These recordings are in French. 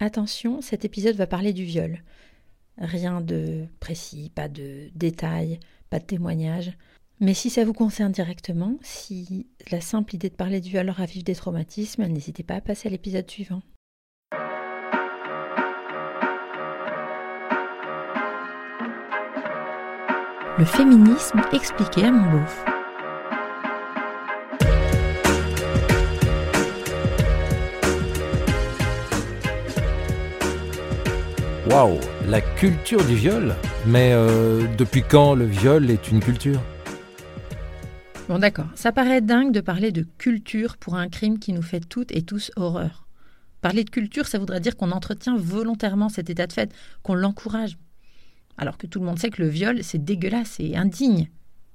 Attention, cet épisode va parler du viol. Rien de précis, pas de détails, pas de témoignages. Mais si ça vous concerne directement, si la simple idée de parler du viol ravive des traumatismes, n'hésitez pas à passer à l'épisode suivant. Le féminisme expliqué à mon beauf. Waouh, la culture du viol Mais euh, depuis quand le viol est une culture? Bon d'accord, ça paraît dingue de parler de culture pour un crime qui nous fait toutes et tous horreur. Parler de culture, ça voudrait dire qu'on entretient volontairement cet état de fait, qu'on l'encourage. Alors que tout le monde sait que le viol, c'est dégueulasse et indigne.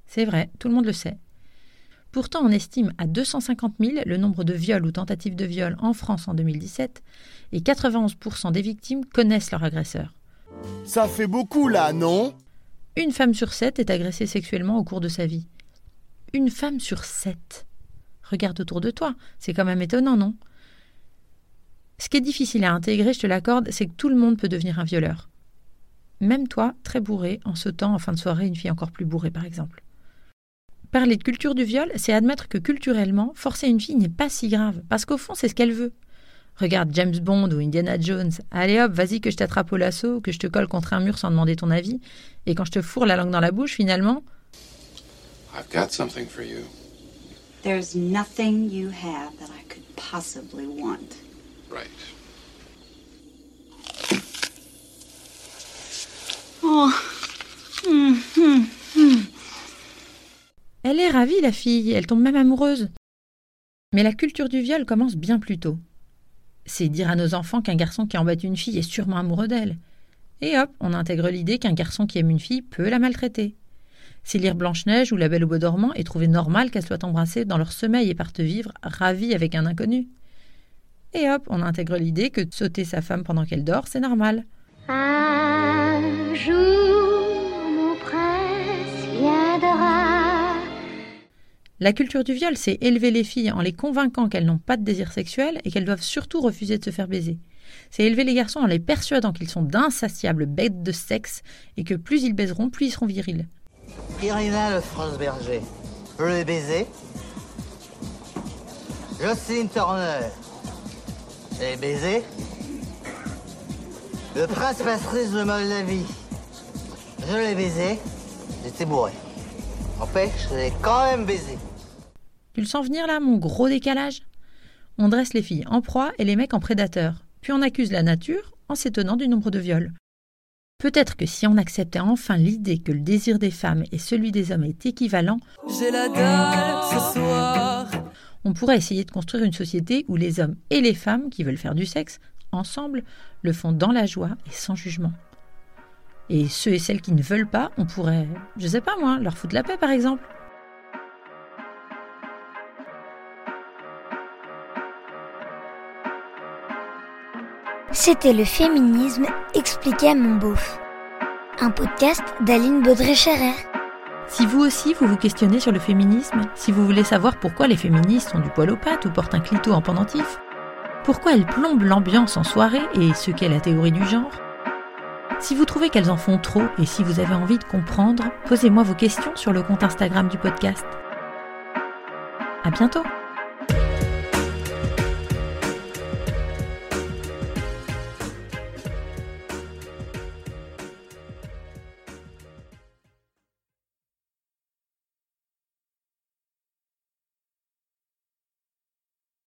C'est vrai, tout le monde le sait. Pourtant, on estime à 250 000 le nombre de viols ou tentatives de viol en France en 2017, et 91% des victimes connaissent leur agresseur. Ça fait beaucoup là, non? Une femme sur sept est agressée sexuellement au cours de sa vie. Une femme sur sept. Regarde autour de toi, c'est quand même étonnant, non? Ce qui est difficile à intégrer, je te l'accorde, c'est que tout le monde peut devenir un violeur. Même toi, très bourré, en sautant en fin de soirée une fille encore plus bourrée, par exemple. Parler de culture du viol, c'est admettre que culturellement, forcer une fille n'est pas si grave, parce qu'au fond, c'est ce qu'elle veut. Regarde James Bond ou Indiana Jones. Allez hop, vas-y que je t'attrape au lasso, que je te colle contre un mur sans demander ton avis, et quand je te fourre la langue dans la bouche, finalement. I've got something for you. There's nothing you have that I could possibly want. Right. Oh. Hmm, hmm, hmm. Elle est ravie, la fille, elle tombe même amoureuse. Mais la culture du viol commence bien plus tôt. C'est dire à nos enfants qu'un garçon qui embête une fille est sûrement amoureux d'elle. Et hop, on intègre l'idée qu'un garçon qui aime une fille peut la maltraiter. C'est lire Blanche-Neige ou La Belle au Bois dormant et trouver normal qu'elle soit embrassée dans leur sommeil et parte vivre ravie avec un inconnu. Et hop, on intègre l'idée que sauter sa femme pendant qu'elle dort, c'est normal. Un jour, La culture du viol, c'est élever les filles en les convainquant qu'elles n'ont pas de désir sexuel et qu'elles doivent surtout refuser de se faire baiser. C'est élever les garçons en les persuadant qu'ils sont d'insatiables bêtes de sexe et que plus ils baiseront, plus ils seront virils. Irina le France Berger. Je l'ai baisé. Jocelyne Turner. Je l'ai baisé. Le prince Patrice de Moldavie. Je l'ai baisé. J'étais bourré. En fait, je l'ai quand même baisé. Tu le sens venir là, mon gros décalage? On dresse les filles en proie et les mecs en prédateurs, puis on accuse la nature en s'étonnant du nombre de viols. Peut-être que si on acceptait enfin l'idée que le désir des femmes et celui des hommes est équivalent, J'ai la dalle ce soir. on pourrait essayer de construire une société où les hommes et les femmes qui veulent faire du sexe, ensemble, le font dans la joie et sans jugement. Et ceux et celles qui ne veulent pas, on pourrait, je sais pas moi, leur foutre la paix par exemple. C'était le féminisme expliqué à mon beauf. Un podcast d'Aline Baudré-Scherer. Si vous aussi vous vous questionnez sur le féminisme, si vous voulez savoir pourquoi les féministes ont du poil aux pattes ou portent un clito en pendentif, pourquoi elles plombent l'ambiance en soirée et ce qu'est la théorie du genre, si vous trouvez qu'elles en font trop et si vous avez envie de comprendre, posez-moi vos questions sur le compte Instagram du podcast. À bientôt!